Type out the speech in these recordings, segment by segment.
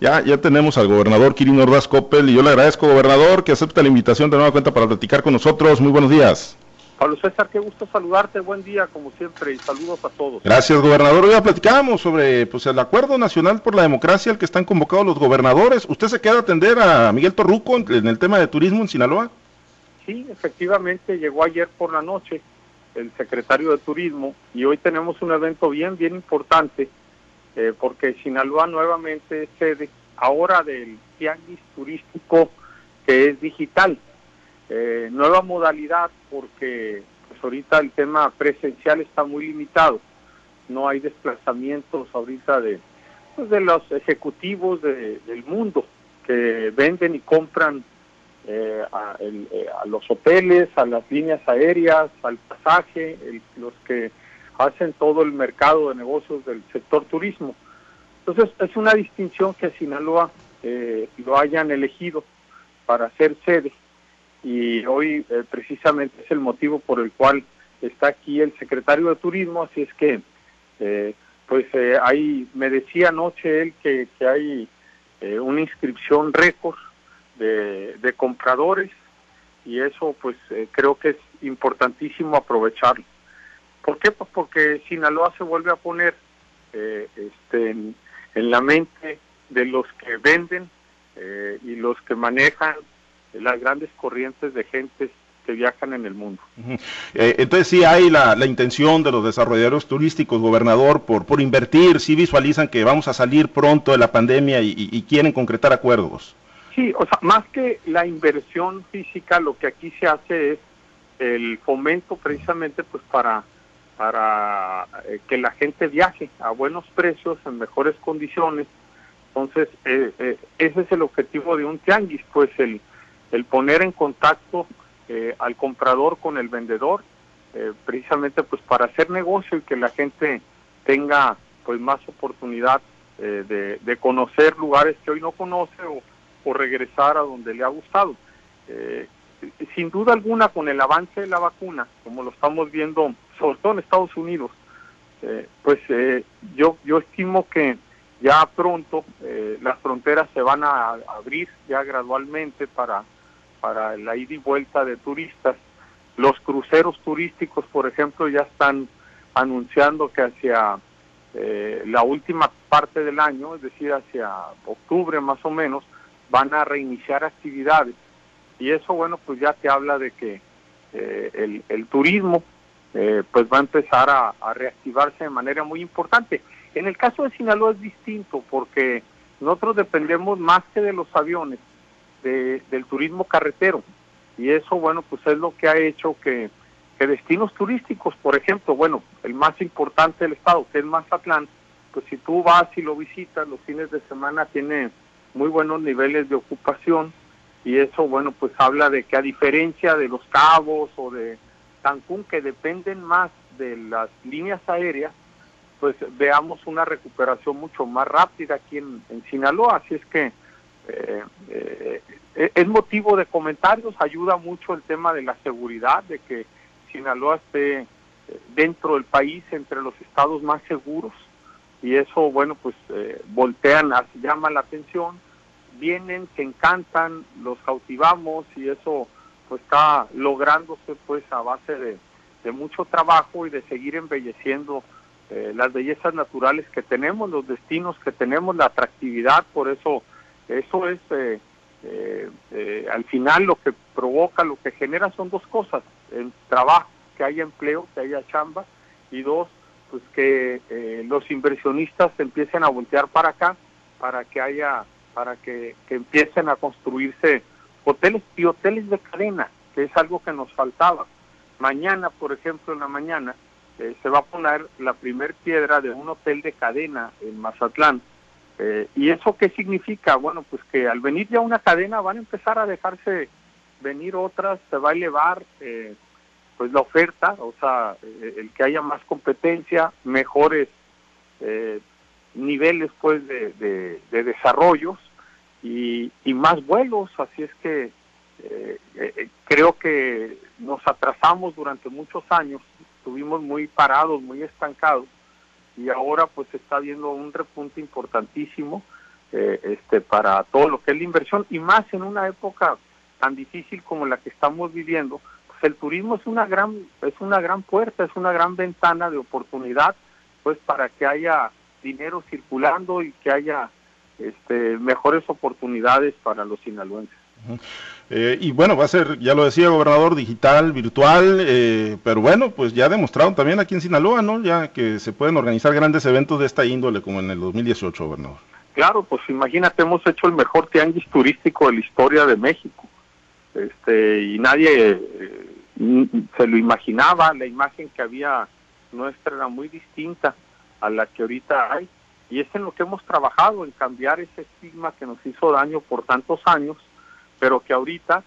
Ya, ya tenemos al gobernador Kirin Ordaz Coppel y yo le agradezco, gobernador, que acepte la invitación de nueva cuenta para platicar con nosotros. Muy buenos días. Pablo César, qué gusto saludarte, buen día como siempre y saludos a todos. Gracias, gobernador. Hoy ya platicábamos sobre pues, el Acuerdo Nacional por la Democracia al que están convocados los gobernadores. ¿Usted se queda a atender a Miguel Torruco en, el tema de turismo en Sinaloa? Sí, efectivamente, llegó ayer por la noche el secretario de Turismo y hoy tenemos un evento bien, bien importante eh, porque Sinaloa nuevamente es sede ahora del tianguis turístico que es digital. Eh, nueva modalidad porque pues ahorita el tema presencial está muy limitado. No hay desplazamientos ahorita de, pues, de los ejecutivos del mundo que venden y compran eh, a, los hoteles, a las líneas aéreas, al pasaje, los que hacen todo el mercado de negocios del sector turismo. Entonces, es una distinción que Sinaloa eh, lo hayan elegido para ser sede y hoy eh, precisamente es el motivo por el cual está aquí el secretario de Turismo, así es que, eh, pues ahí me decía anoche él que, hay una inscripción récord de compradores y eso pues creo que es importantísimo aprovecharlo. ¿Por qué? Pues porque Sinaloa se vuelve a poner eh, este, en, la mente de los que venden eh, y los que manejan las grandes corrientes de gente que viajan en el mundo. Eh, entonces sí hay la, intención de los desarrolladores turísticos, gobernador, por, por invertir, sí visualizan que vamos a salir pronto de la pandemia y, y quieren concretar acuerdos. Sí, o sea, más que la inversión física, lo que aquí se hace es el fomento precisamente pues para para eh, que la gente viaje a buenos precios, en mejores condiciones. Entonces, eh, eh, ese es el objetivo de un tianguis, pues el, el poner en contacto al comprador con el vendedor, precisamente pues para hacer negocio y que la gente tenga pues más oportunidad de, de, conocer lugares que hoy no conoce o, o regresar a donde le ha gustado. sin duda alguna, con el avance de la vacuna, como lo estamos viendo sobre todo en Estados Unidos, eh, pues eh, yo, yo estimo que ya pronto eh, las fronteras se van a abrir ya gradualmente para, para la ida y vuelta de turistas. Los cruceros turísticos, por ejemplo, ya están anunciando que hacia la última parte del año, es decir, hacia octubre más o menos, van a reiniciar actividades. Y eso, bueno, pues ya te habla de que el, el turismo eh, pues va a empezar a, reactivarse de manera muy importante. En el caso de Sinaloa es distinto porque nosotros dependemos más que de los aviones, del turismo carretero. Y eso, bueno, pues es lo que ha hecho que, que destinos turísticos, por ejemplo, bueno, el más importante del estado, que es Mazatlán, pues si tú vas y lo visitas los fines de semana tiene muy buenos niveles de ocupación y eso, bueno, pues habla de que a diferencia de los cabos o de Cancún, que dependen más de las líneas aéreas, pues veamos una recuperación mucho más rápida aquí en, Sinaloa. Así es que eh, eh, es motivo de comentarios, ayuda mucho el tema de la seguridad, de que Sinaloa esté eh, dentro del país entre los estados más seguros y eso, bueno, pues voltean, llama la atención, vienen, se encantan, los cautivamos y eso pues está lográndose pues a base de, mucho trabajo y de seguir embelleciendo eh, las bellezas naturales que tenemos, los destinos que tenemos, la atractividad, por eso eso es eh, eh, al final lo que provoca, lo que genera son dos cosas, el trabajo, que haya empleo, que haya chamba, y dos, pues que los inversionistas empiecen a voltear para acá para que haya, para que, que empiecen a construirse hoteles y hoteles de cadena, que es algo que nos faltaba. Mañana, por ejemplo, en la mañana, eh, se va a poner la primer piedra de un hotel de cadena en Mazatlán. Eh, ¿Y eso qué significa? Bueno, pues que al venir ya una cadena van a empezar a dejarse venir otras, se va a elevar eh, pues la oferta, o sea, el que haya más competencia, mejores niveles pues de desarrollos y, más vuelos, así es que eh, eh, creo que nos atrasamos durante muchos años, estuvimos muy parados, muy estancados y ahora pues está viendo un repunte importantísimo eh, este, para todo lo que es la inversión y más en una época tan difícil como la que estamos viviendo, pues el turismo es una gran es una gran puerta, es una gran ventana de oportunidad, pues para que haya dinero circulando y que haya este, mejores oportunidades para los sinaloenses. Eh, y bueno, va a ser, ya lo decía gobernador, digital, virtual, eh, pero bueno, pues ya demostraron también aquí en Sinaloa, ¿no? Ya que se pueden organizar grandes eventos de esta índole como en el 2018, gobernador. Claro, pues imagínate, hemos hecho el mejor tianguis turístico de la historia de México. Este, y nadie eh, se lo imaginaba, la imagen que había nuestra era muy distinta a la que ahorita hay. Y es en lo que hemos trabajado, en cambiar ese estigma que nos hizo daño por tantos años, pero que ahorita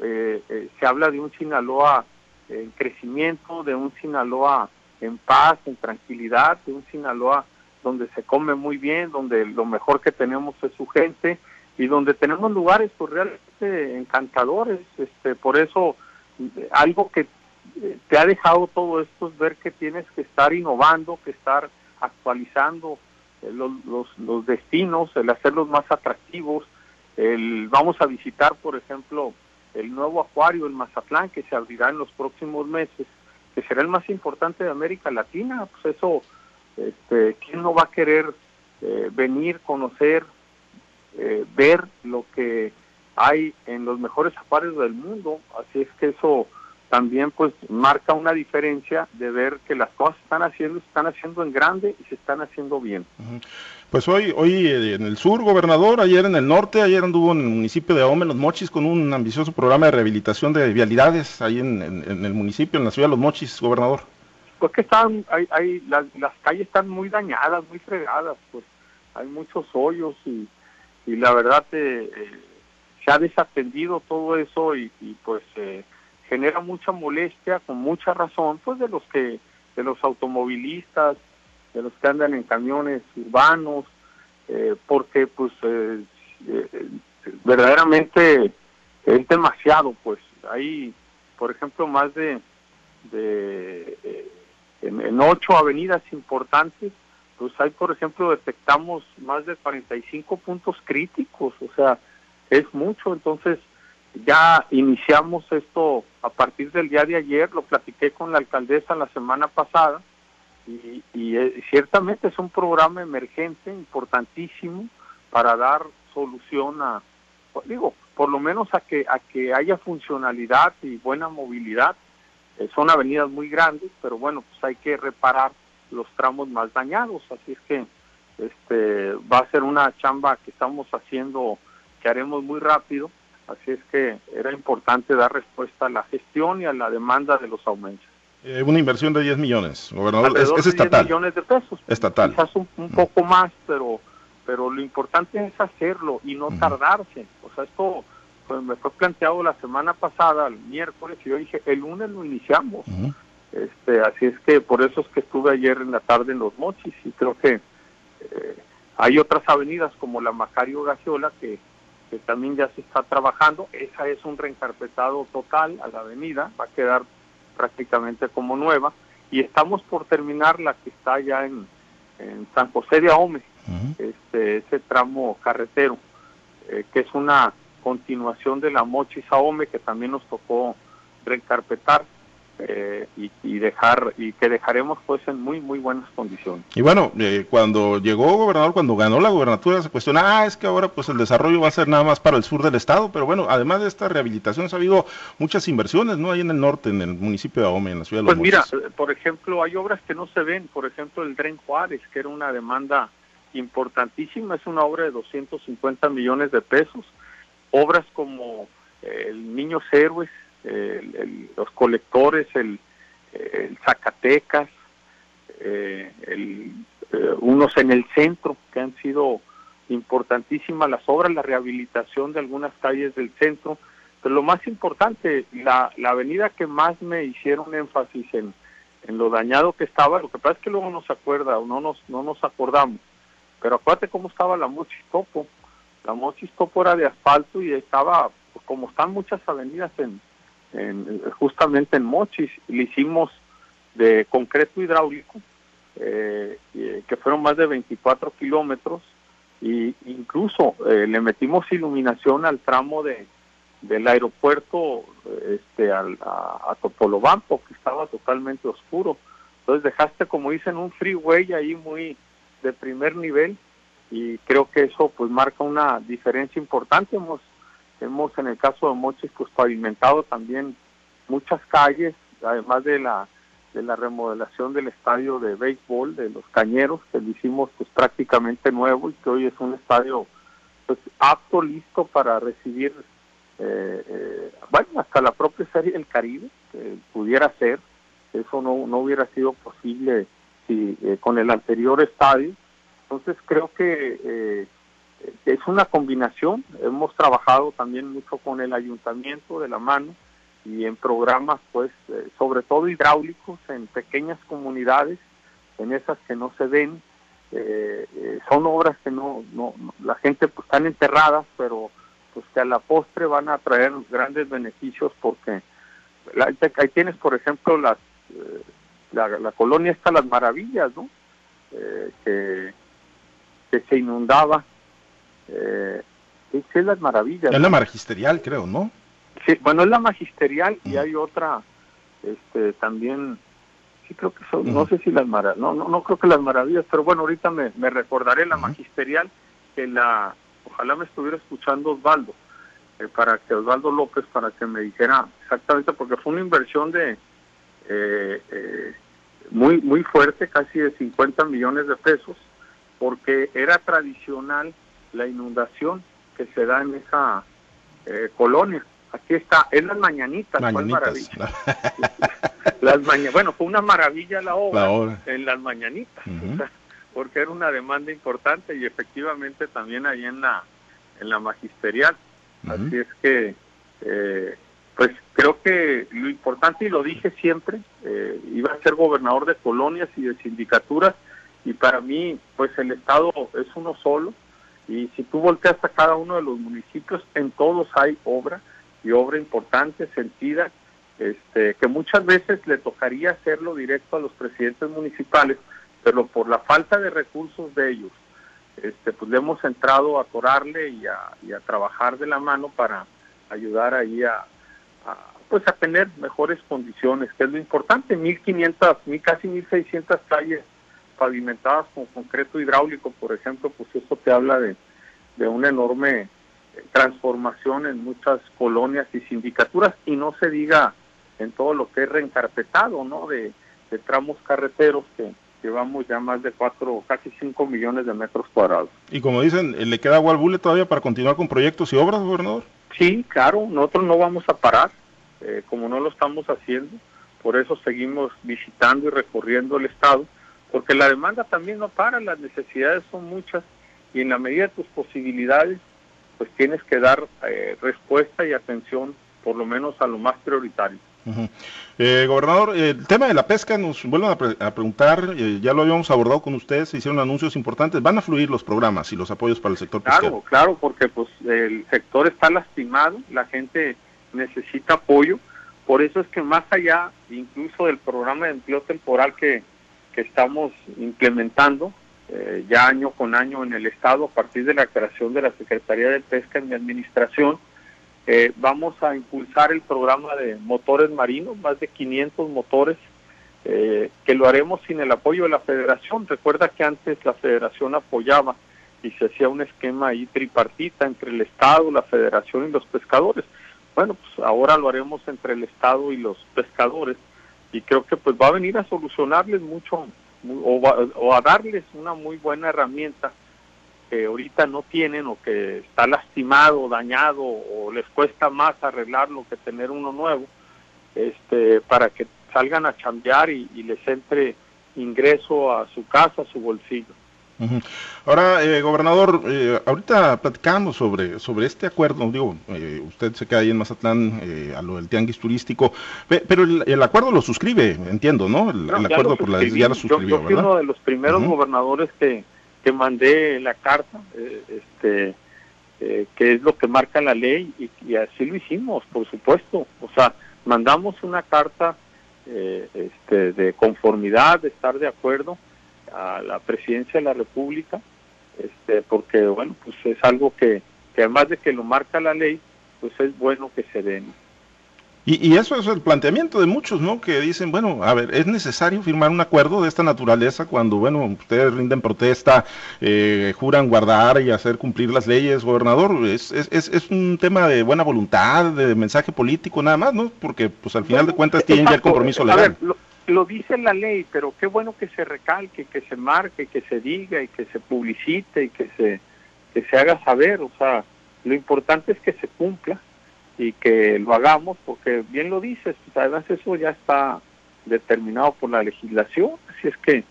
eh, eh, se habla de un Sinaloa en crecimiento, de un Sinaloa en paz, en tranquilidad, de un Sinaloa donde se come muy bien, donde lo mejor que tenemos es su gente y donde tenemos lugares pues realmente encantadores. Este, por eso algo que eh, te ha dejado todo esto es ver que tienes que estar innovando, que estar actualizando eh, los, los, destinos, el hacerlos más atractivos. El, vamos a visitar, por ejemplo, el nuevo acuario, el Mazatlán, que se abrirá en los próximos meses, que será el más importante de América Latina. Pues eso, este, ¿quién no va a querer eh, venir, conocer, eh, ver lo que hay en los mejores acuarios del mundo? Así es que eso también pues marca una diferencia de ver que las cosas están haciendo, se están haciendo en grande y se están haciendo bien. Pues hoy, hoy eh, en el sur, gobernador, ayer en el norte, ayer anduvo en el municipio de Ahome, Los Mochis, con un ambicioso programa de rehabilitación de vialidades ahí en, el municipio, en la ciudad de Los Mochis, gobernador. Pues que están, hay, hay las, calles están muy dañadas, muy fregadas, pues hay muchos hoyos y, y la verdad eh, eh, se ha desatendido todo eso y, y pues eh, genera mucha molestia, con mucha razón, pues de los que, de los automovilistas, de los que andan en camiones urbanos, eh, porque pues eh, eh, verdaderamente es demasiado, pues. Hay, por ejemplo, más de, de en, ocho avenidas importantes, pues hay, por ejemplo, detectamos más de 45 puntos críticos, o sea, es mucho, entonces ya iniciamos esto a partir del día de ayer, lo platiqué con la alcaldesa la semana pasada y, eh, ciertamente es un programa emergente importantísimo para dar solución a, pues, digo, por lo menos a que, a que haya funcionalidad y buena movilidad. Eh, son avenidas muy grandes, pero bueno, pues hay que reparar los tramos más dañados, así es que este va a ser una chamba que estamos haciendo, que haremos muy rápido Así es que era importante dar respuesta a la gestión y a la demanda de los aumentos. Eh, una inversión de 10 millones, gobernador, es, estatal. 10 millones de pesos. Estatal. Quizás un, poco más, pero pero lo importante es hacerlo y no tardarse. O sea, esto pues, me fue planteado la semana pasada, el miércoles, y yo dije, el lunes lo iniciamos. este Así es que por eso es que estuve ayer en la tarde en Los Mochis y creo que eh, hay otras avenidas como la Macario Gaciola que también ya se está trabajando. Esa es un reencarpetado total a la avenida, va a quedar prácticamente como nueva. Y estamos por terminar la que está ya en, San José de Ahome, este, ese tramo carretero, eh, que es una continuación de la Mochis Ahome, que también nos tocó reencarpetar. Eh, y, dejar y que dejaremos pues en muy muy buenas condiciones. Y bueno, eh, cuando llegó gobernador, cuando ganó la gobernatura se cuestiona, ah, es que ahora pues el desarrollo va a ser nada más para el sur del estado, pero bueno, además de esta rehabilitación ha habido muchas inversiones, ¿no? Ahí en el norte, en el municipio de Ahome, en la ciudad de Los Pues mira, eh, por ejemplo, hay obras que no se ven, por ejemplo, el Tren Juárez, que era una demanda importantísima, es una obra de 250 millones de pesos, obras como el Niños Héroes, los colectores, el, Zacatecas, eh, el, eh, unos en el centro que han sido importantísimas las obras, la rehabilitación de algunas calles del centro, pero lo más importante, la, la avenida que más me hicieron énfasis en, en lo dañado que estaba, lo que pasa es que luego no se acuerda o no nos, no nos acordamos, pero acuérdate cómo estaba la Mochistopo, la Mochistopo era de asfalto y estaba, pues, como están muchas avenidas en, justamente en Mochis, le hicimos de concreto hidráulico, eh, que fueron más de 24 kilómetros, y incluso eh, le metimos iluminación al tramo de del aeropuerto este al, a, a Topolobampo que estaba totalmente oscuro. Entonces dejaste como dicen un freeway ahí muy de primer nivel y creo que eso pues marca una diferencia importante. Hemos hemos en el caso de Mochis pues pavimentado también muchas calles además de la de la remodelación del estadio de béisbol de los Cañeros, que lo hicimos pues prácticamente nuevo y que hoy es un estadio pues apto, listo para recibir, eh, eh, bueno, hasta la propia serie del Caribe, que pudiera ser, eso no, no hubiera sido posible si eh, con el anterior estadio. Entonces creo que es una combinación, hemos trabajado también mucho con el ayuntamiento de la mano, y en programas, pues, eh, sobre todo hidráulicos, en pequeñas comunidades, en esas que no se ven. Eh, eh, son obras que no, no, la gente pues están enterradas, pero pues que a la postre van a traer grandes beneficios porque ahí tienes, por ejemplo, las la, colonia está Las Maravillas, ¿no? que, que se inundaba. Eh, es Las Maravillas. Es la magisterial, creo, ¿no? Sí, bueno, es la magisterial y hay otra, este, también, sí creo que son, no sé si las maravillas, no, no, no creo que las maravillas, pero bueno, ahorita me, me recordaré la magisterial, que la, ojalá me estuviera escuchando Osvaldo, eh, para que Osvaldo López, para que me dijera exactamente, porque fue una inversión de eh, eh, muy, muy fuerte, casi de 50 millones de pesos, porque era tradicional la inundación que se da en esa colonia. Aquí está, es las mañanitas, maravilla. las bueno, fue una maravilla la obra, en las mañanitas, porque era una demanda importante y efectivamente también ahí en la en la magisterial. Así es que, eh, pues creo que lo importante, y lo dije siempre, eh, iba a ser gobernador de colonias y de sindicaturas, y para mí, pues el Estado es uno solo, y si tú volteas a cada uno de los municipios, en todos hay obra, y obra importante, sentida, este, que muchas veces le tocaría hacerlo directo a los presidentes municipales, pero por la falta de recursos de ellos, este, pues le hemos entrado a corarle y a, a trabajar de la mano para ayudar ahí a, pues a tener mejores condiciones, que es lo importante, 1500, casi 1600 calles pavimentadas con concreto hidráulico, por ejemplo, pues eso te habla de, de un enorme transformación en muchas colonias y sindicaturas y no se diga en todo lo que es reencarpetado, ¿no? De, tramos carreteros que llevamos ya más de cuatro, casi cinco millones de metros cuadrados. Y como dicen, ¿le queda agua al bule todavía para continuar con proyectos y obras, gobernador? Sí, claro, nosotros no vamos a parar, eh, como no lo estamos haciendo, por eso seguimos visitando y recorriendo el Estado, porque la demanda también no para, las necesidades son muchas y en la medida de tus posibilidades pues tienes que dar eh, respuesta y atención por lo menos a lo más prioritario. Eh, gobernador, el tema de la pesca nos vuelven a, preguntar, eh, ya lo habíamos abordado con ustedes, se hicieron anuncios importantes, van a fluir los programas y los apoyos para el sector pesquero. Claro, claro, porque pues el sector está lastimado, la gente necesita apoyo, por eso es que más allá incluso del programa de empleo temporal que, que estamos implementando, eh, ya año con año en el Estado a partir de la creación de la Secretaría de Pesca en mi administración. Eh, vamos a impulsar el programa de motores marinos, más de 500 motores, eh, que lo haremos sin el apoyo de la federación. Recuerda que antes la federación apoyaba y se hacía un esquema ahí tripartita entre el Estado, la federación y los pescadores. Bueno, pues ahora lo haremos entre el Estado y los pescadores y creo que pues va a venir a solucionarles mucho o, a darles una muy buena herramienta que ahorita no tienen o que está lastimado, dañado o les cuesta más arreglarlo que tener uno nuevo, este, para que salgan a chambear y, les entre ingreso a su casa, a su bolsillo. Ahora, eh, gobernador, eh, ahorita platicamos sobre, sobre este acuerdo, digo, eh, usted se queda ahí en Mazatlán a lo del tianguis turístico, pero el, acuerdo lo suscribe, entiendo, ¿no? El, acuerdo por la ya lo suscribió, yo, yo fui uno de los primeros gobernadores que, que mandé la carta, este, que es lo que marca la ley, y, y, así lo hicimos, por supuesto. O sea, mandamos una carta este, de conformidad, de estar de acuerdo, a la presidencia de la República este, porque bueno, pues es algo que, que además de que lo marca la ley, pues es bueno que se den. Y, eso es el planteamiento de muchos, ¿no? Que dicen, bueno, a ver, es necesario firmar un acuerdo de esta naturaleza cuando, bueno, ustedes rinden protesta, eh, juran guardar y hacer cumplir las leyes, gobernador. Es, es, es, un tema de buena voluntad, de mensaje político, nada más, ¿no? Porque, pues, al final de cuentas tienen ya el compromiso legal. A ver, lo, lo, dice la ley, pero qué bueno que se recalque, que se marque, que se diga y que se publicite y que se, que se haga saber. O sea, lo importante es que se cumpla y que lo hagamos porque bien lo dices, pues además eso ya está determinado por la legislación, así es que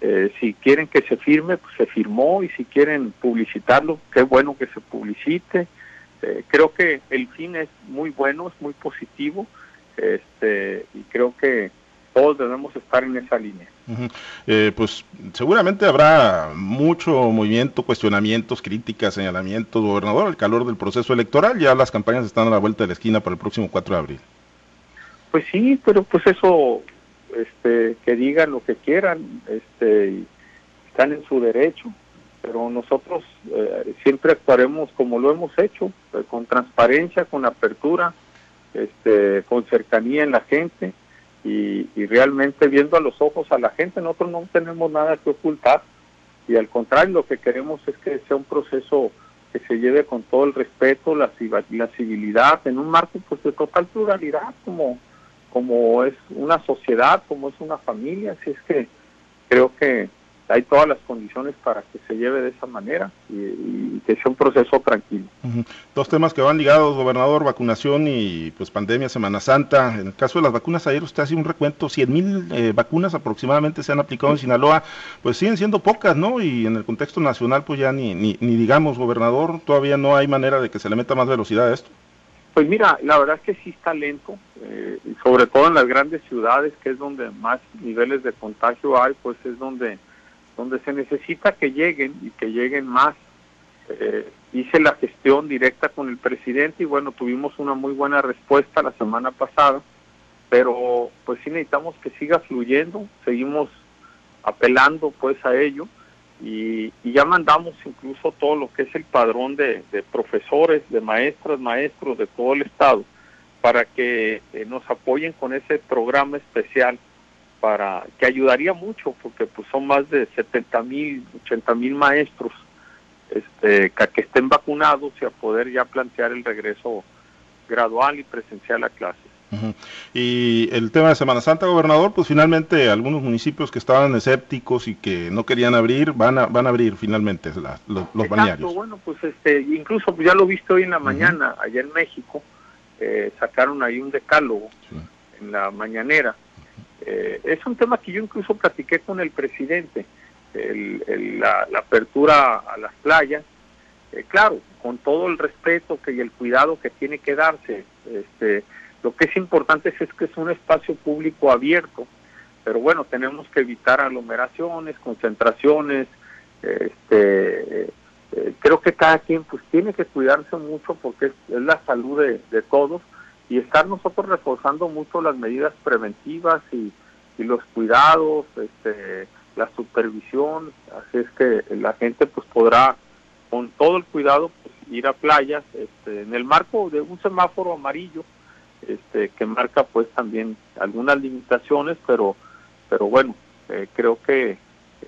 eh, si quieren que se firme, pues se firmó y si quieren publicitarlo, qué bueno que se publicite. Eh, creo que el fin es muy bueno, es muy positivo este, y creo que todos debemos estar en esa línea. Eh, pues seguramente habrá mucho movimiento, cuestionamientos, críticas, señalamientos, gobernador, al calor del proceso electoral, ya las campañas están a la vuelta de la esquina para el próximo 4 de abril. Pues sí, pero pues eso, este, que digan lo que quieran, este, están en su derecho, pero nosotros eh, siempre actuaremos como lo hemos hecho, eh, con transparencia, con apertura, este, con cercanía en la gente y, realmente viendo a los ojos a la gente, nosotros no tenemos nada que ocultar y al contrario lo que queremos es que sea un proceso que se lleve con todo el respeto, la, la civilidad, en un marco pues de total pluralidad como, como es una sociedad, como es una familia, así es que creo que hay todas las condiciones para que se lleve de esa manera y, que sea un proceso tranquilo. Dos temas que van ligados, gobernador, vacunación y pues pandemia, Semana Santa. En el caso de las vacunas, ayer usted hace un recuento, 100 mil eh, vacunas aproximadamente se han aplicado en Sinaloa, pues siguen siendo pocas, ¿no? Y en el contexto nacional, pues ya ni, ni, ni digamos, gobernador, todavía no hay manera de que se le meta más velocidad a esto. Pues mira, la verdad es que sí está lento, eh, sobre todo en las grandes ciudades, que es donde más niveles de contagio hay, pues es donde donde se necesita que lleguen y que lleguen más. Eh, hice la gestión directa con el presidente y bueno, tuvimos una muy buena respuesta la semana pasada, pero pues sí necesitamos que siga fluyendo, seguimos apelando pues a ello y, ya mandamos incluso todo lo que es el padrón de, profesores, de maestras, maestros de todo el estado para que eh, nos apoyen con ese programa especial para que ayudaría mucho porque pues son más de 70 mil, 80 mil maestros este, que, estén vacunados y a poder ya plantear el regreso gradual y presencial a clases. Y el tema de Semana Santa, gobernador, pues finalmente algunos municipios que estaban escépticos y que no querían abrir, van a, van a abrir finalmente los, los balnearios. Bueno, pues este, incluso ya lo viste hoy en la mañana, allá en México, eh, sacaron ahí un decálogo en la mañanera eh, es un tema que yo incluso platiqué con el presidente, la, apertura a las playas, eh, claro, con todo el respeto que y el cuidado que tiene que darse. Este, lo que es importante es, que es un espacio público abierto, pero bueno, tenemos que evitar aglomeraciones, concentraciones. Este, eh, creo que cada quien pues tiene que cuidarse mucho porque es, la salud de todos y estar nosotros reforzando mucho las medidas preventivas y, los cuidados, este, la supervisión, así es que la gente pues podrá con todo el cuidado pues, ir a playas este, en el marco de un semáforo amarillo este, que marca pues también algunas limitaciones, pero pero bueno, eh, creo que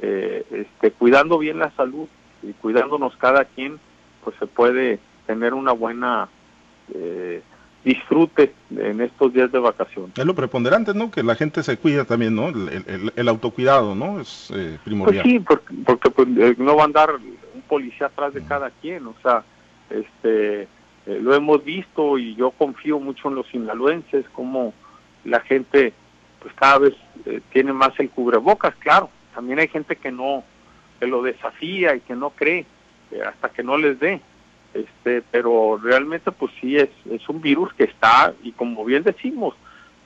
eh, este, cuidando bien la salud y cuidándonos cada quien, pues se puede tener una buena eh, disfrute en estos días de vacaciones. Es lo preponderante, ¿no? Que la gente se cuida también, ¿no? El, autocuidado, ¿no? Es eh, primordial. Pues sí, porque, pues, eh, no va a andar un policía atrás de cada quien, o sea, este, eh, lo hemos visto y yo confío mucho en los sinaloenses, como la gente, pues cada vez tiene más el cubrebocas, claro, también hay gente que no, que lo desafía y que no cree, hasta que no les dé, este, pero realmente pues sí es, es un virus que está y como bien decimos,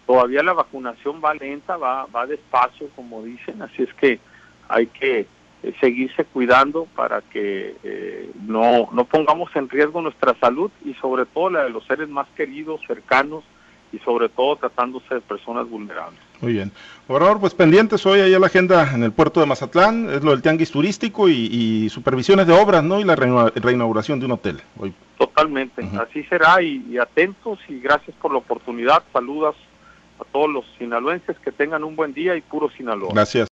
todavía la vacunación va lenta, va, va despacio como dicen, así es que hay que eh, seguirse cuidando para que eh, no, no pongamos en riesgo nuestra salud y sobre todo la de los seres más queridos, cercanos y sobre todo tratándose de personas vulnerables. Muy bien. Gobernador, pues pendientes hoy ahí a la agenda en el puerto de Mazatlán, es lo del tianguis turístico y, supervisiones de obras, ¿no? Y la reinauguración de un hotel. Hoy. Totalmente, así será y, atentos y gracias por la oportunidad. Saludas a todos los sinaloenses que tengan un buen día y puro Sinaloa. Gracias.